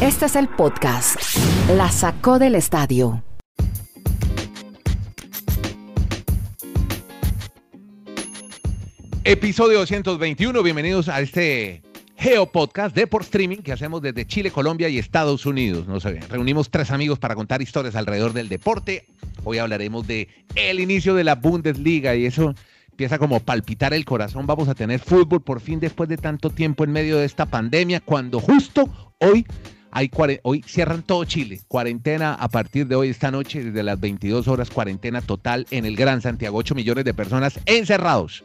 Este es el podcast. La sacó del estadio. Episodio 221, bienvenidos a este Geo Podcast de por streaming que hacemos desde Chile, Colombia y Estados Unidos. Nos reunimos tres amigos para contar historias alrededor del deporte. Hoy hablaremos de el inicio de la Bundesliga y eso empieza como a palpitar el corazón. Vamos a tener fútbol por fin después de tanto tiempo en medio de esta pandemia, cuando justo hoy hay hoy cierran todo Chile, cuarentena a partir de hoy, esta noche, desde las 22 horas, cuarentena total en el Gran Santiago, 8 millones de personas encerrados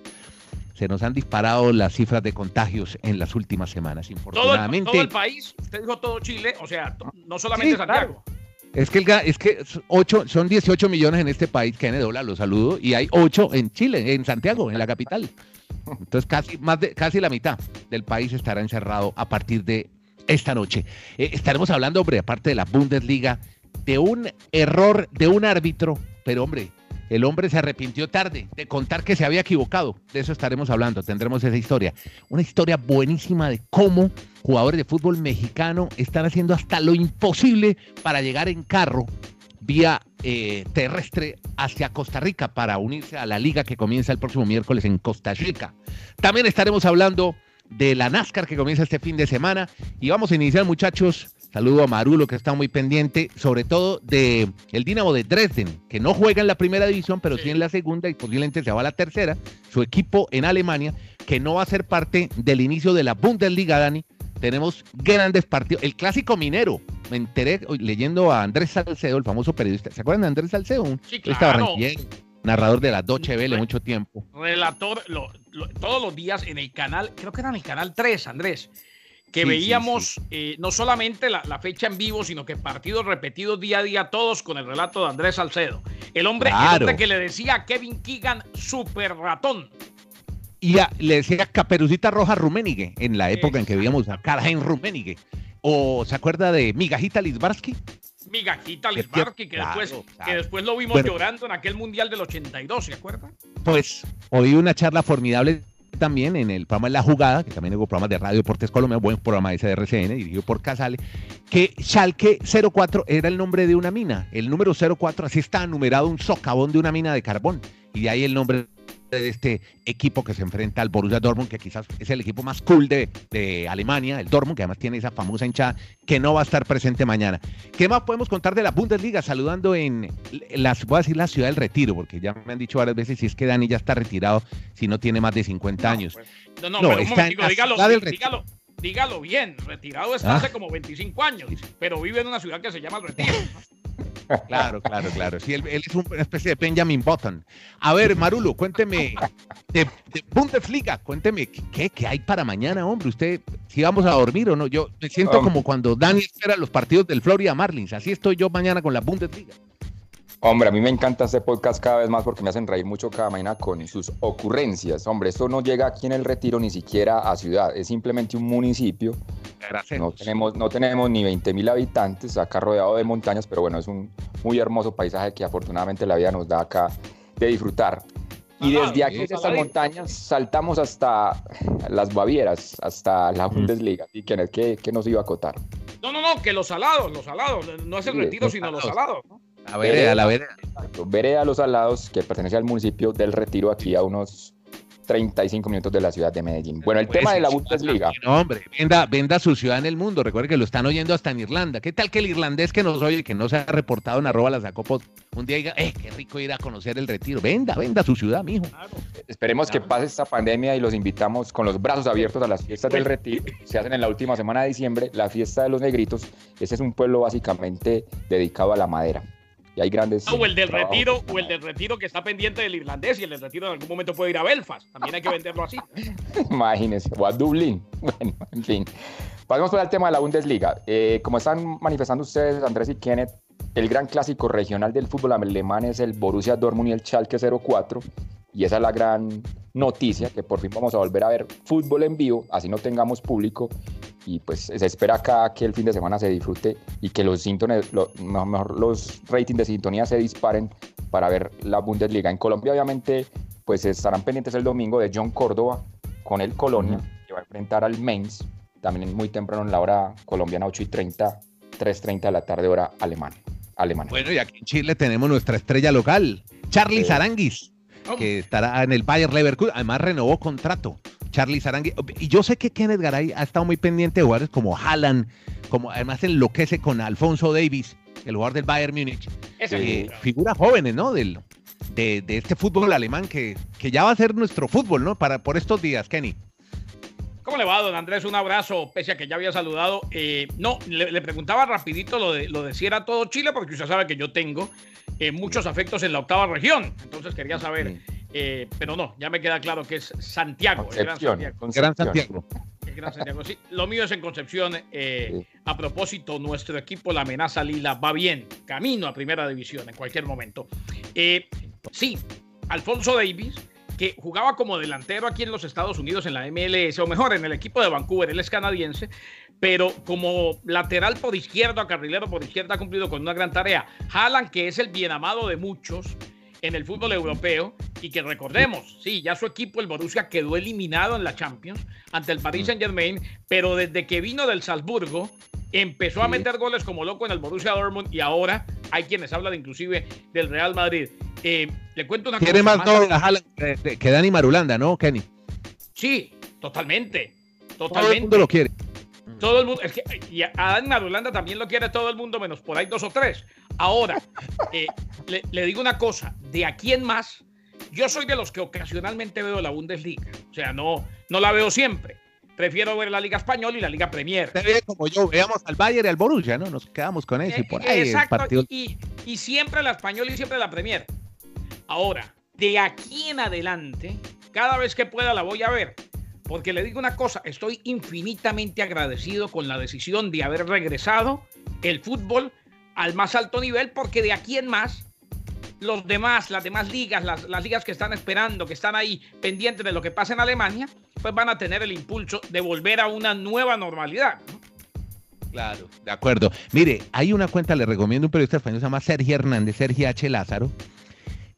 se nos han disparado las cifras de contagios en las últimas semanas. Infortunadamente. Todo el, país, usted dijo todo Chile, o sea, no solamente Santiago. Es que, el, es que ocho, son 18 millones en este país, que Dola, lo saludo, y hay 8 en Chile, en Santiago, en la capital. Entonces casi, más de, casi la mitad del país estará encerrado a partir de esta noche. Eh, estaremos hablando, hombre, aparte de la Bundesliga, de un error de un árbitro, pero hombre, el hombre se arrepintió tarde de contar que se había equivocado. De eso estaremos hablando, tendremos esa historia. Una historia buenísima de cómo jugadores de fútbol mexicano están haciendo hasta lo imposible para llegar en carro vía eh, terrestre hacia Costa Rica para unirse a la liga que comienza el próximo miércoles en Costa Rica. También estaremos hablando de la NASCAR que comienza este fin de semana y vamos a iniciar muchachos Saludo a Marulo que está muy pendiente, sobre todo de el Dinamo de Dresden, que no juega en la primera división, pero sí, en la segunda y posiblemente se va a la tercera. Su equipo en Alemania, que no va a ser parte del inicio de la Bundesliga, Dani. Tenemos grandes partidos. El clásico minero. Me enteré leyendo a Andrés Salcedo, el famoso periodista. ¿Se acuerdan de Andrés Salcedo? sí, claro. narrador de la Doche Vele mucho tiempo. Relator todos los días en el canal, creo que era en el canal 3, Andrés que veíamos eh, no solamente la, fecha en vivo, sino que partidos repetidos día a día, todos con el relato de Andrés Salcedo. El hombre, que le decía a Kevin Keegan, super ratón. Y le decía Caperucita Roja Rummenigge, en la época en que veíamos a Karl-Heinz Rummenigge. ¿O se acuerda de Migajita Lisbarsky? Migajita Lisbarsky, que, después, que después lo vimos llorando en aquel Mundial del 82, ¿se acuerda? Pues oí una charla formidable también en el programa La Jugada, que también hubo programas de Radio Deportes Colombia, buen programa de SRCN, dirigido por Casale, que Schalke 04 era el nombre de una mina. El número 04, así está numerado un socavón de una mina de carbón. Y de ahí el nombre de este equipo que se enfrenta al Borussia Dortmund, que quizás es el equipo más cool de, de, Alemania, el Dortmund, que además tiene esa famosa hinchada, que no va a estar presente mañana. ¿Qué más podemos contar de la Bundesliga? Saludando en, las, voy a decir la ciudad del retiro, porque ya me han dicho varias veces si es que Dani ya está retirado, si no tiene más de 50 años. Pues, no, no, pero está dígalo, dígalo, bien, retirado está hace ah. como 25 años, pero vive en una ciudad que se llama El Retiro. Claro, claro, claro. Sí, él, es una especie de Benjamin Button. A ver, Marulo, cuénteme de, Bundesliga, cuénteme ¿qué, ¿qué, hay para mañana, hombre. Usted, si vamos a dormir o no. Yo me siento como cuando Dani espera los partidos del Florida Marlins. Así estoy yo mañana con la Bundesliga. Hombre, a mí me encanta este podcast cada vez más porque me hacen reír mucho cada mañana con sus ocurrencias. Hombre, esto no llega aquí en el Retiro ni siquiera a ciudad, es simplemente un municipio. No tenemos, no tenemos ni 20 mil habitantes, acá rodeado de montañas, pero bueno, es un muy hermoso paisaje que afortunadamente la vida nos da acá de disfrutar. Y desde aquí, de estas montañas, saltamos hasta las Bavieras, hasta la Bundesliga. ¿Y quién es que, nos iba a acotar? No, no, no, que los salados, los salados, no es el retiro, sino los salados. ¿no? La vereda, la vereda. Vereda Los Alados, que pertenece al municipio del Retiro, aquí a unos 35 minutos de la ciudad de Medellín. Bueno, el tema de la Bundesliga. No, hombre, venda, venda su ciudad en el mundo. Recuerde que lo están oyendo hasta en Irlanda. ¿Qué tal que el irlandés que nos oye, que no se ha reportado en arroba la un día diga, eh, qué rico ir a conocer el retiro? Venda, venda su ciudad, mijo. Esperemos que pase esta pandemia y los invitamos con los brazos abiertos a las fiestas del retiro. Se hacen en la última semana de diciembre, la fiesta de los negritos. Ese es un pueblo básicamente dedicado a la madera y hay grandes. o el del retiro, o el del retiro que está pendiente del irlandés y el del retiro en algún momento puede ir a Belfast. También hay que venderlo así. Imagínense, o a Dublín. Bueno, en fin. Pasemos por el tema de la Bundesliga. Eh, como están manifestando ustedes, Andrés y Kenneth, el gran clásico regional del fútbol alemán es el Borussia Dortmund y el Schalke 04. Y esa es la gran noticia, que por fin vamos a volver a ver fútbol en vivo, así no tengamos público y pues se espera acá que el fin de semana se disfrute y que los, mejor, los ratings de sintonía se disparen para ver la Bundesliga. En Colombia obviamente pues estarán pendientes el domingo de John Córdoba con el Colonia, que va a enfrentar al Mainz también muy temprano en la hora colombiana, 8 y 30, 3.30 de la tarde, hora alemana. alemana. Bueno, y aquí en Chile tenemos nuestra estrella local, Charlie. Zaranguis, que estará en el Bayer Leverkusen. Además, renovó contrato. Charlie Zaranguis. Y yo sé que Kenneth Garay ha estado muy pendiente de jugadores como Haaland, como además enloquece con Alfonso Davis, el jugador del Bayern Múnich. Eh, figuras jóvenes, ¿no? Del, de, de este fútbol alemán que, que ya va a ser nuestro fútbol, ¿no? Para, por estos días, Kenny. ¿Cómo le va, don Andrés? Un abrazo, pese a que ya había saludado. Eh, no, le, le preguntaba rapidito lo de, lo de si era todo Chile, porque usted sabe que yo tengo eh, muchos afectos en la octava región. Entonces quería saber, eh, pero no, ya me queda claro que es Santiago, el gran Concepción, Santiago. Gran Santiago. el gran Santiago. Sí, lo mío es en Concepción. eh, A propósito, nuestro equipo, la amenaza Lila, va bien, camino a primera división en cualquier momento. Eh, sí, Alfonso Davis, que jugaba como delantero aquí en los Estados Unidos en la MLS, o mejor, en el equipo de Vancouver, él es canadiense, pero como lateral por izquierda, carrilero por izquierda, ha cumplido con una gran tarea. Haaland, que es el bien amado de muchos en el fútbol europeo, y que recordemos, sí, ya su equipo, el Borussia, quedó eliminado en la Champions ante el Paris Saint Germain, pero desde que vino del Salzburgo, empezó a meter goles como loco en el Borussia Dortmund y ahora hay quienes hablan inclusive del Real Madrid. Eh, le cuento una Tiene cosa más Haaland que, que Dani Marulanda, ¿no, Kenny? Sí, totalmente. Todo el Totalmente. mundo lo quiere. Todo el mundo, es que y a Adán Marulanda también lo quiere todo el mundo, menos por ahí dos o tres. Ahora, eh, le, le digo una cosa, de aquí en más, yo soy de los que ocasionalmente veo la Bundesliga. O sea, no, no la veo siempre. Prefiero ver la Liga Española y la Liga Premier. Como yo, veamos al Bayern y al Borussia, ¿no? Nos quedamos con eso y por ahí Exacto, partido. y, y siempre la española y siempre la Premier. Ahora, de aquí en adelante, cada vez que pueda la voy a ver. Porque le digo una cosa, estoy infinitamente agradecido con la decisión de haber regresado el fútbol al más alto nivel, porque de aquí en más, los demás, las demás ligas, las, las ligas que están esperando, que están ahí pendientes de lo que pasa en Alemania, pues van a tener el impulso de volver a una nueva normalidad. ¿no? Claro, de acuerdo. Mire, hay una cuenta, le recomiendo un periodista español, se llama Sergio Hernández, Sergio H. Lázaro,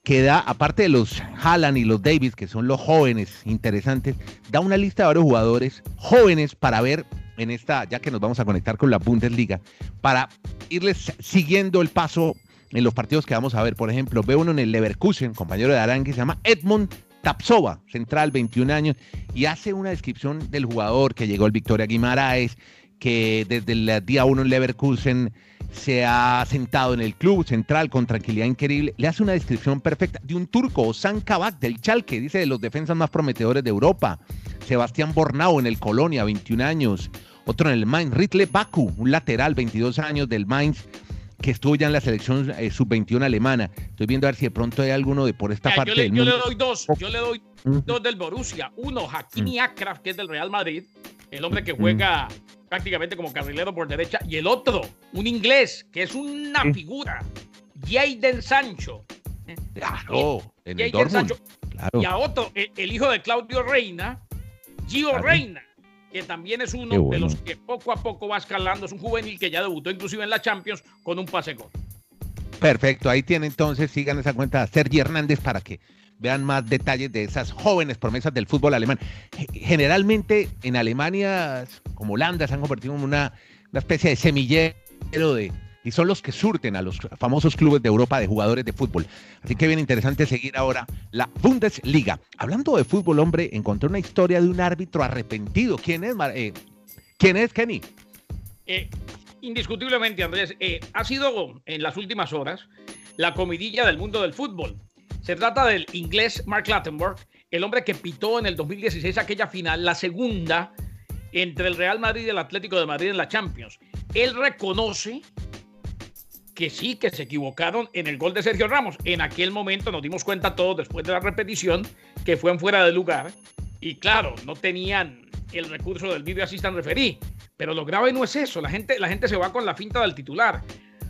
que da, aparte de los Haaland y los Davis, que son los jóvenes interesantes, da una lista de varios jugadores jóvenes para ver en esta, ya que nos vamos a conectar con la Bundesliga, para irles siguiendo el paso en los partidos que vamos a ver. Por ejemplo, ve uno en el Leverkusen, compañero de Arangue, se llama Edmund Tapsova, central, 21 años, y hace una descripción del jugador que llegó el Victoria Guimaraes, que desde el día uno en Leverkusen se ha sentado en el club central con tranquilidad increíble. Le hace una descripción perfecta de un turco, Ozan Kabak del Chalke, dice de los defensas más prometedores de Europa. Sebastián Bornau en el Colonia, 21 años. Otro en el Mainz, Ritle Baku, un lateral, 22 años del Mainz, que estuvo ya en la selección eh, sub-21 alemana. Estoy viendo a ver si de pronto hay alguno de por esta Mira, parte yo, le, del yo le doy dos, yo le doy dos del Borussia. Uno, Mm. Hakimi Akraf, que es del Real Madrid, el hombre que juega prácticamente como carrilero por derecha. Y el otro, un inglés, que es una figura, Jadon Sancho. Claro, en el Dortmund. Sancho. Claro. Y a otro, el, el hijo de Claudio Reina, Gio Claro. Reina, que también es uno de los que poco a poco va escalando. Es un juvenil que ya debutó inclusive en la Champions con un pase gol. Perfecto, ahí tiene entonces, sigan esa cuenta Sergi Hernández para que vean más detalles de esas jóvenes promesas del fútbol alemán. Ge- Generalmente en Alemania, como Holanda, se han convertido en una, una especie de semillero de... Y son los que surten a los famosos clubes de Europa de jugadores de fútbol. Así que bien interesante seguir ahora la Bundesliga. Hablando de fútbol, hombre, encontré una historia de un árbitro arrepentido. ¿Quién es, eh, ¿quién es Kenny? Eh, indiscutiblemente, Andrés, eh, ha sido en las últimas horas la comidilla del mundo del fútbol. Se trata del inglés Mark Lattenberg, el hombre que pitó en el 2016 aquella final, la segunda entre el Real Madrid y el Atlético de Madrid en la Champions. Él reconoce que sí, que se equivocaron en el gol de Sergio Ramos. En aquel momento nos dimos cuenta todos después de la repetición que fue en fuera de lugar. Y claro, no tenían el recurso del video assistant referee. Pero lo grave no es eso. La gente, la gente se va con la finta del titular.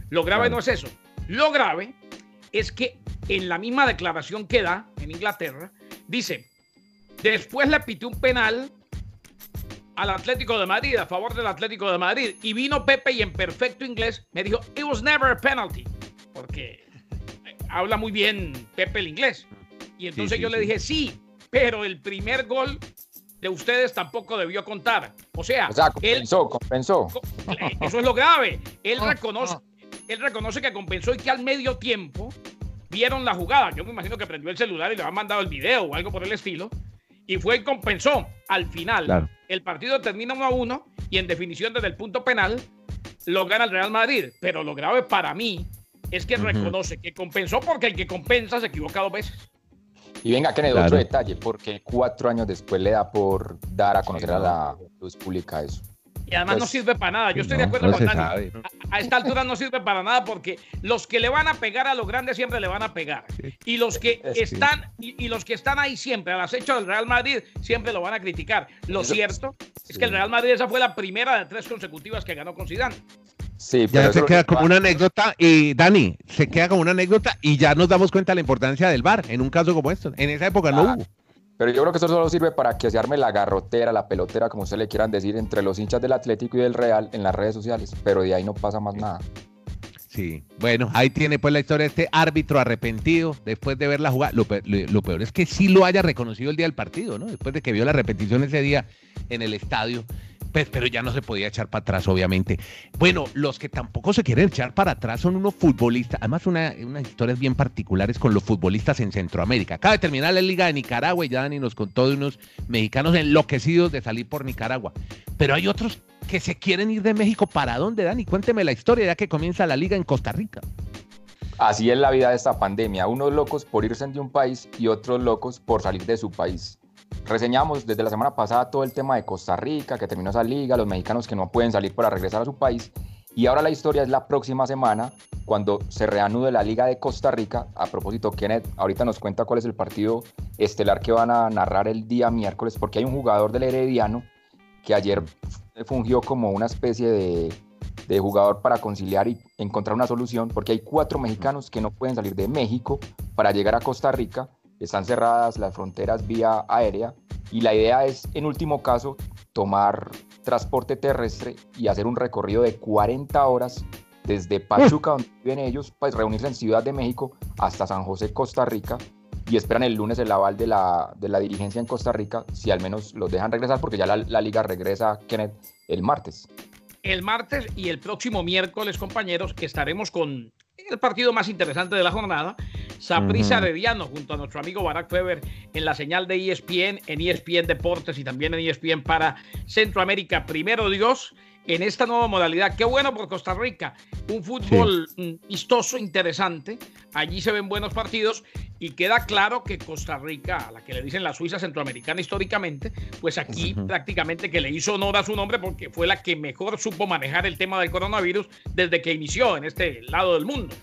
Lo grave no es eso. Lo grave es que en la misma declaración que da en Inglaterra, dice, después le pité un penal al Atlético de Madrid, a favor del Atlético de Madrid. Y vino Pepe y en perfecto inglés me dijo, it was never a penalty. Porque habla muy bien Pepe el inglés. Y entonces sí, yo le sí. dije, sí, pero el primer gol de ustedes tampoco debió contar. O sea, o sea compensó, él, compensó. Eso es lo grave. Él reconoce, él reconoce que compensó y que al medio tiempo vieron la jugada. Yo me imagino que prendió el celular y le han mandado el video o algo por el estilo. Y fue y compensó. Al final, el partido termina 1 a 1 y en definición desde el punto penal lo gana el Real Madrid. Pero lo grave para mí es que reconoce que compensó porque el que compensa se equivoca dos veces. Y venga, que claro. otro detalle, porque cuatro años después le da por dar a conocer a la luz pública eso. Y además no pues, sirve para nada. Yo estoy de acuerdo con Dani. A, esta altura no sirve para nada porque los que le van a pegar a los grandes siempre le van a pegar. Y los que están y, los que están ahí siempre al acecho del Real Madrid siempre lo van a criticar. Lo cierto es que el Real Madrid esa fue la primera de tres consecutivas que ganó con Zidane. Sí, ya se queda como una anécdota y Dani, se queda como una anécdota y ya nos damos cuenta de la importancia del bar en un caso como esto. En esa época no hubo. Pero yo creo que eso solo sirve para que se arme la garrotera, la pelotera, como ustedes le quieran decir, entre los hinchas del Atlético y del Real en las redes sociales. Pero de ahí no pasa más nada. Sí, bueno, ahí tiene pues la historia de este árbitro arrepentido después de ver la jugada. Lo, lo, peor es que sí lo haya reconocido el día del partido, ¿no? Después de que vio la repetición ese día en el estadio. Pues, pero ya no se podía echar para atrás, obviamente. Bueno, los que tampoco se quieren echar para atrás son unos futbolistas, además una, unas historias bien particulares con los futbolistas en Centroamérica. Acaba de terminar la Liga de Nicaragua y ya Dani nos contó de unos mexicanos enloquecidos de salir por Nicaragua. Pero hay otros que se quieren ir de México. ¿Para dónde, Dani? Cuénteme la historia ya que comienza la liga en Costa Rica. Así es la vida de esta pandemia. Unos locos por irse de un país y otros locos por salir de su país. Reseñamos desde la semana pasada todo el tema de Costa Rica, que terminó esa liga, los mexicanos que no pueden salir para regresar a su país. Y ahora la historia es la próxima semana, cuando se reanude la Liga de Costa Rica. A propósito, Kenneth, ahorita nos cuenta cuál es el partido estelar que van a narrar el día miércoles, porque hay un jugador del Herediano que ayer fungió como una especie de, de jugador para conciliar y encontrar una solución, porque hay cuatro mexicanos que no pueden salir de México para llegar a Costa Rica están cerradas las fronteras vía aérea y la idea es, en último caso, tomar transporte terrestre y hacer un recorrido de 40 horas desde Pachuca, donde viven ellos, pues reunirse en Ciudad de México hasta San José, Costa Rica, y esperan el lunes el aval de la, de la dirigencia en Costa Rica, si al menos los dejan regresar, porque ya la, la liga regresa, Kenneth, el martes. El martes y el próximo miércoles, compañeros, estaremos con el partido más interesante de la jornada. Saprissa uh junto a nuestro amigo Barack Feber en la señal de ESPN, en ESPN Deportes y también en ESPN para Centroamérica. Primero Dios, en esta nueva modalidad. Qué bueno por Costa Rica. Un fútbol mm, vistoso, interesante. Allí se ven buenos partidos y queda claro que Costa Rica, a la que le dicen la Suiza centroamericana históricamente, pues aquí prácticamente que le hizo honor a su nombre porque fue la que mejor supo manejar el tema del coronavirus desde que inició en este lado del mundo.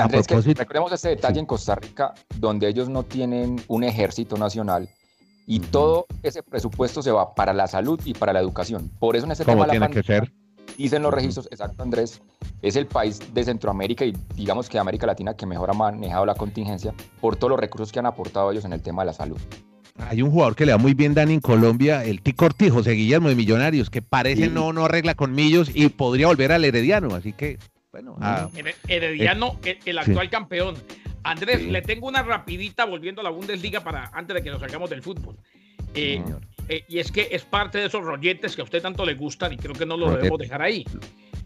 Andrés, que recordemos este detalle en Costa Rica, donde ellos no tienen un ejército nacional y todo ese presupuesto se va para la salud y para la educación. Por eso en este tema tiene que ser? Dicen los registros, exacto Andrés, es el país de Centroamérica y digamos que de América Latina que mejor ha manejado la contingencia por todos los recursos que han aportado ellos en el tema de la salud. Hay un jugador que le da muy bien Dani en Colombia, el Tico Ortiz, José Guillermo de Millonarios, que parece no, no arregla con Millos y podría volver al Herediano, así que bueno. Ah, Herediano, el, actual campeón. Andrés, le tengo una rapidita volviendo a la Bundesliga para antes de que nos salgamos del fútbol. Eh, eh, y es que es parte de esos rolletes que a usted tanto le gustan y creo que no lo debemos dejar ahí.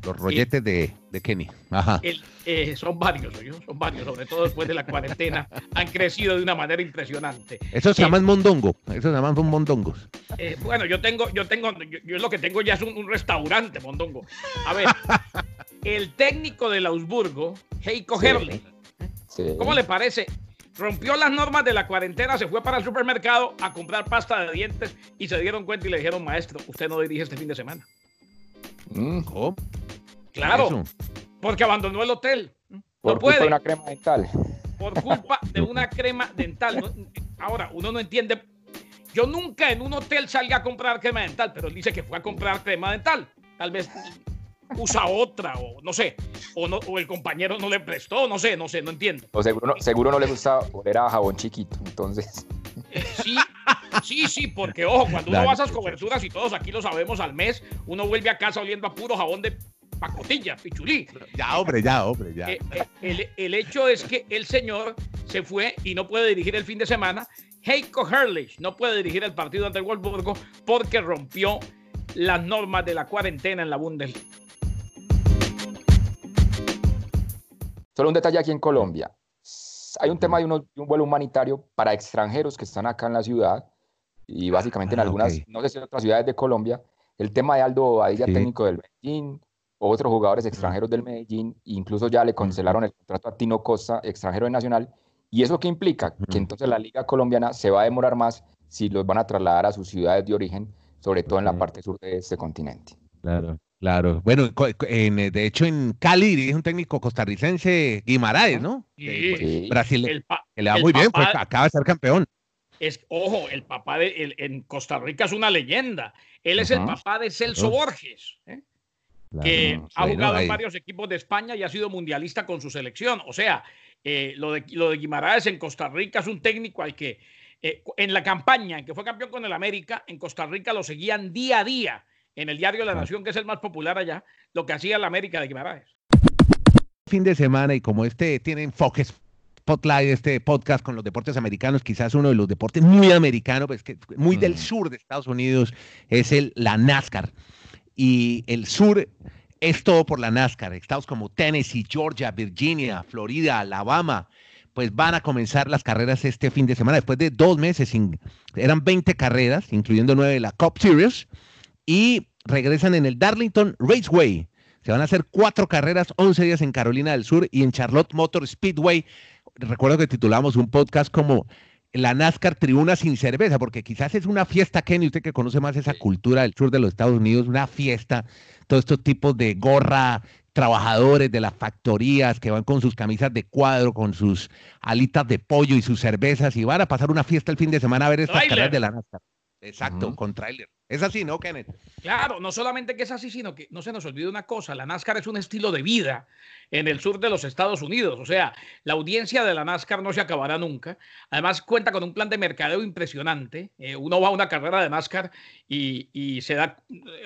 Los rolletes de, de, Kenny. Ajá. Eh, son varios, son varios, sobre todo después de la cuarentena. han crecido de una manera impresionante. Eso se llaman mondongo. Eso se llaman mondongos. bueno, yo tengo, yo tengo, yo, lo que tengo ya es un, restaurante mondongo. A ver, el técnico del Augsburgo, Heiko Herrle, ¿cómo le parece? Rompió las normas de la cuarentena, se fue para el supermercado a comprar pasta de dientes y se dieron cuenta y le dijeron, maestro, usted no dirige este fin de semana. Mm. Claro, porque abandonó el hotel. Por culpa de una crema dental. Por culpa de una crema dental. Ahora, uno no entiende. Yo nunca en un hotel salí a comprar crema dental, pero él dice que fue a comprar crema dental. Tal vez usa otra, o no sé, o, no, o el compañero no le prestó, no sé, no sé, no entiendo. O seguro no, seguro no le gusta oler a jabón chiquito, entonces. Eh, sí, sí, sí, porque ojo, cuando uno va a esas coberturas y todos aquí lo sabemos al mes, uno vuelve a casa oliendo a puro jabón de pacotilla, pichulí. Ya, hombre, ya, hombre, ya. Eh, eh, el, el, hecho es que el señor se fue y no puede dirigir el fin de semana Heiko Herrlich no puede dirigir el partido ante el Wolfsburgo porque rompió las normas de la cuarentena en la Bundesliga. Solo un detalle aquí en Colombia. Hay un tema de, un vuelo humanitario para extranjeros que están acá en la ciudad y básicamente en ah, algunas, no sé si en otras ciudades de Colombia. El tema de Aldo Badilla, técnico del Medellín, otros jugadores extranjeros del Medellín, incluso ya le cancelaron el contrato a Tino Costa, extranjero de Nacional. ¿Y eso qué implica? Que entonces la liga colombiana se va a demorar más si los van a trasladar a sus ciudades de origen, sobre todo en la parte sur de este continente. Claro. Claro, bueno, eh, de hecho en Cali dirige un técnico costarricense, Guimaraes, ¿no? Sí. Brasil, que le va muy bien, pues acaba de ser campeón. Es, ojo, el papá de en Costa Rica es una leyenda. Él es el papá de Celso Borges, ¿eh? que ha jugado en varios equipos de España y ha sido mundialista con su selección. O sea, eh, lo, de, lo de Guimaraes en Costa Rica es un técnico al que en la campaña en que fue campeón con el América, en Costa Rica lo seguían día a día en el diario La Nación, que es el más popular allá, lo que hacía la América de Guimaraes. Fin de semana y como este tiene enfoque Spotlight, este podcast con los deportes americanos, quizás uno de los deportes muy americanos, pues que muy del mm. sur de Estados Unidos, es el, la NASCAR. Y el sur es todo por la NASCAR. Estados como Tennessee, Georgia, Virginia, Florida, Alabama, pues van a comenzar las carreras este fin de semana. Después de dos meses, eran 20 carreras, incluyendo nueve de la Cup Series y regresan en el Darlington Raceway. Se van a hacer cuatro carreras, 11 días en Carolina del Sur y en Charlotte Motor Speedway. Recuerdo que titulamos un podcast como la NASCAR Tribuna sin cerveza, porque quizás es una fiesta, Kenny, usted que conoce más esa cultura del sur de los Estados Unidos, una fiesta, todos estos tipos de gorra, trabajadores de las factorías que van con sus camisas de cuadro, con sus alitas de pollo y sus cervezas y van a pasar una fiesta el fin de semana a ver estas carreras de la NASCAR. Exacto, con trailer. Es así, ¿no, Kenneth? Claro, no solamente que es así, sino que no se nos olvide una cosa, la NASCAR es un estilo de vida en el sur de los Estados Unidos, o sea, la audiencia de la NASCAR no se acabará nunca, además cuenta con un plan de mercadeo impresionante, eh, uno va a una carrera de NASCAR y, se da,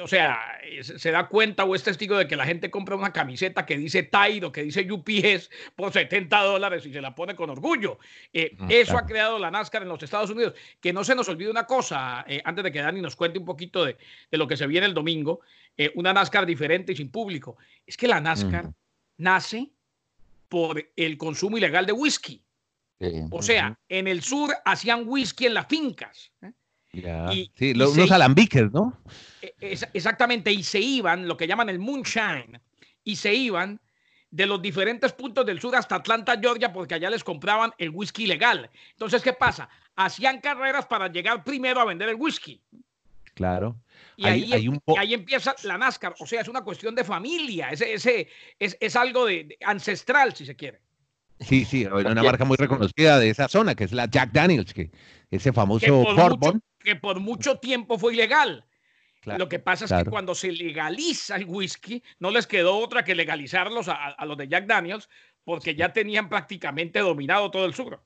o sea, se da cuenta o es testigo de que la gente compra una camiseta que dice Tide o que dice UPS por 70 dólares y se la pone con orgullo. Eh, ah, eso ha creado la NASCAR en los Estados Unidos, que no se nos olvide una cosa, eh, antes de que Dani nos cuente un poco poquito de, lo que se viene el domingo, eh, una NASCAR diferente y sin público. Es que la NASCAR nace por el consumo ilegal de whisky. o sea, en el sur hacían whisky en las fincas. ¿eh? sí, los, alambiques, ¿no? E, exactamente, y se iban, lo que llaman el moonshine, y se iban de los diferentes puntos del sur hasta Atlanta, Georgia, porque allá les compraban el whisky ilegal. Entonces, ¿qué pasa? Hacían carreras para llegar primero a vender el whisky. Claro. Y ahí, ahí, empieza la NASCAR. O sea, es una cuestión de familia. Ese, ese, es, es algo de, ancestral, si se quiere. Sí, sí, una marca muy reconocida de esa zona, que es la Jack Daniels, que ese famoso que que por mucho tiempo fue ilegal. Lo que pasa es que cuando se legaliza el whisky, no les quedó otra que legalizarlos a, a los de Jack Daniels, porque ya tenían prácticamente dominado todo el sur.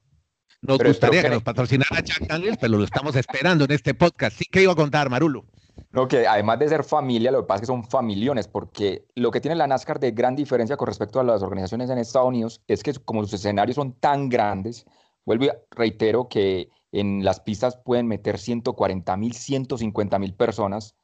Nos gustaría que nos patrocinara Jack Daniels, pero lo estamos esperando en este podcast. Sí que iba a contar, Marulo. No, que además de ser familia, lo que pasa es que son familiones, porque lo que tiene la NASCAR de gran diferencia con respecto a las organizaciones en Estados Unidos es que como sus escenarios son tan grandes, vuelvo y reitero que en las pistas pueden meter 140 mil, 150 mil personas.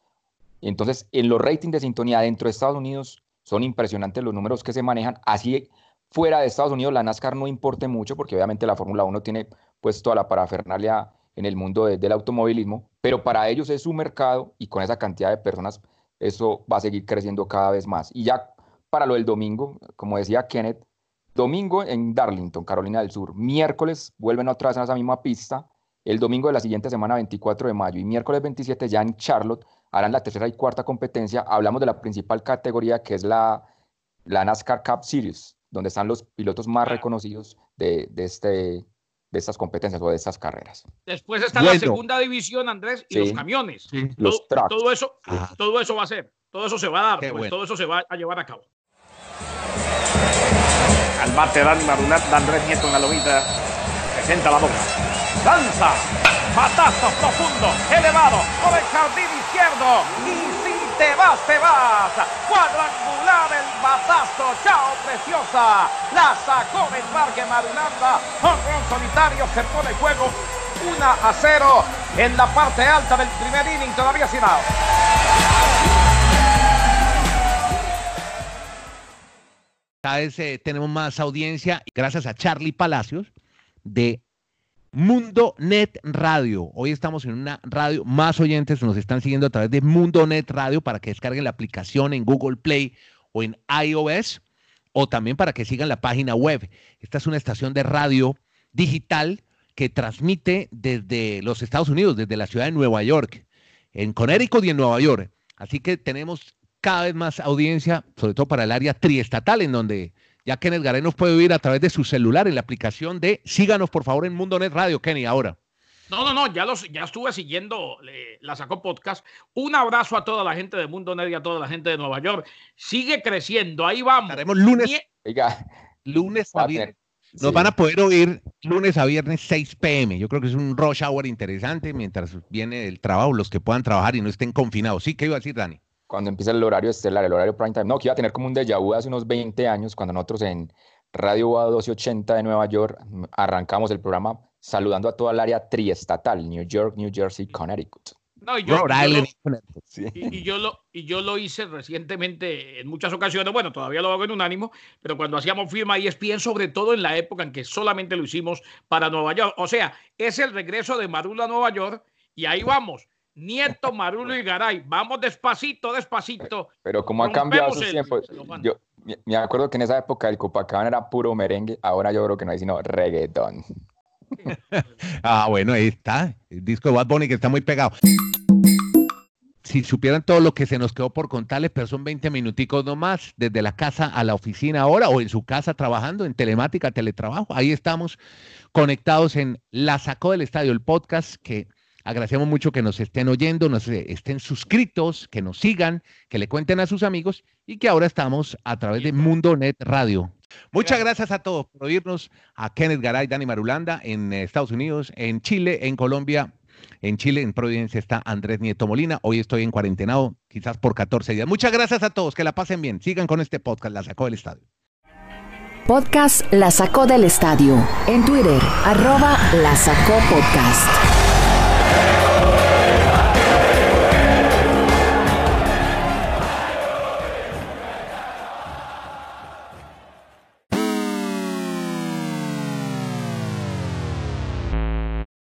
Entonces, en los ratings de sintonía dentro de Estados Unidos son impresionantes los números que se manejan. Así fuera de Estados Unidos la NASCAR no importe mucho porque obviamente la Fórmula 1 tiene pues toda la parafernalia en el mundo del automovilismo, pero para ellos es su mercado y con esa cantidad de personas eso va a seguir creciendo cada vez más. Y ya para lo del domingo, como decía Kenneth, domingo en Darlington, Carolina del Sur, miércoles vuelven otra vez a esa misma pista, el domingo de la siguiente semana, 24 de mayo, y miércoles 27 ya en Charlotte harán la tercera y cuarta competencia. Hablamos de la principal categoría que es la, la NASCAR Cup Series, donde están los pilotos más reconocidos de, de, este, de estas competencias o de estas carreras. Después está la segunda división, Andrés, y los camiones. Los todo, todo, eso, ah. todo eso va a ser, todo eso se va a dar, pues, todo eso se va a llevar a cabo. Al bate Dani Marunat, Andrés Nieto en la lomita, presenta la boca. Lanza, patazo profundo, elevado, por el jardín izquierdo, y te vas, te vas. Cuadrangular el batazo, chao preciosa. La sacó del parque Marulanda. Honrón solitario se pone juego 1 a 0 en la parte alta del primer inning, todavía sin out. Cada vez eh, tenemos más audiencia gracias a Charlie Palacios de Mundo Net Radio. Hoy estamos en una radio, más oyentes nos están siguiendo a través de Mundo Net Radio para que descarguen la aplicación en Google Play o en iOS o también para que sigan la página web. Esta es una estación de radio digital que transmite desde los Estados Unidos, desde la ciudad de Nueva York, en Connecticut y en Nueva York. Así que tenemos cada vez más audiencia, sobre todo para el área triestatal, en donde ya Kenneth Garay nos puede oír a través de su celular en la aplicación de Síganos, por favor, en Mundo Net Radio, Kenny, ahora. No, no, no, ya, los, ya estuve siguiendo, la sacó podcast. Un abrazo a toda la gente de Mundo Net y a toda la gente de Nueva York. Sigue creciendo, ahí vamos. Estaremos lunes, Oiga, lunes a viernes. Nos van a poder oír lunes a viernes 6 pm. Yo creo que es un rush hour interesante mientras viene el trabajo, los que puedan trabajar y no estén confinados. Sí, ¿qué iba a decir, Dani? Cuando empieza el horario estelar, el horario prime time. No, que iba a tener como un déjà vu hace unos 20 años, cuando nosotros en Radio UA 1280 de Nueva York arrancamos el programa saludando a toda el área triestatal, New York, New Jersey, Connecticut. No, y yo, lo, y, yo lo, y yo lo hice recientemente en muchas ocasiones, bueno, todavía lo hago en un ánimo, pero cuando hacíamos firma ESPN, sobre todo en la época en que solamente lo hicimos para Nueva York. O sea, es el regreso de Marulo a Nueva York y ahí vamos. Nieto, Marulo y Garay. Vamos despacito, despacito. Pero como ha cambiado su tiempo, yo me acuerdo que en esa época el Copacabana era puro merengue, ahora yo creo que no hay sino reggaetón. ah, bueno, ahí está. El disco de Bad Bunny que está muy pegado. Si supieran todo lo que se nos quedó por contarles, pero son 20 minuticos nomás, desde la casa a la oficina ahora o en su casa trabajando en telemática, teletrabajo. Ahí estamos conectados en La Sacó del Estadio, el podcast que agradecemos mucho que nos estén oyendo, nos eh, estén suscritos, que nos sigan, que le cuenten a sus amigos y que ahora estamos a través de Mundo Net Radio. Muchas gracias a todos por oírnos, a Kenneth Garay, Dani Marulanda en eh, Estados Unidos, en Chile, en Colombia. En Chile, en Providencia, está Andrés Nieto Molina. Hoy estoy en cuarentenado, quizás por 14 días. Muchas gracias a todos, que la pasen bien. Sigan con este podcast, La Sacó del Estadio. Podcast La Sacó del Estadio. En Twitter, arroba La Sacó Podcast.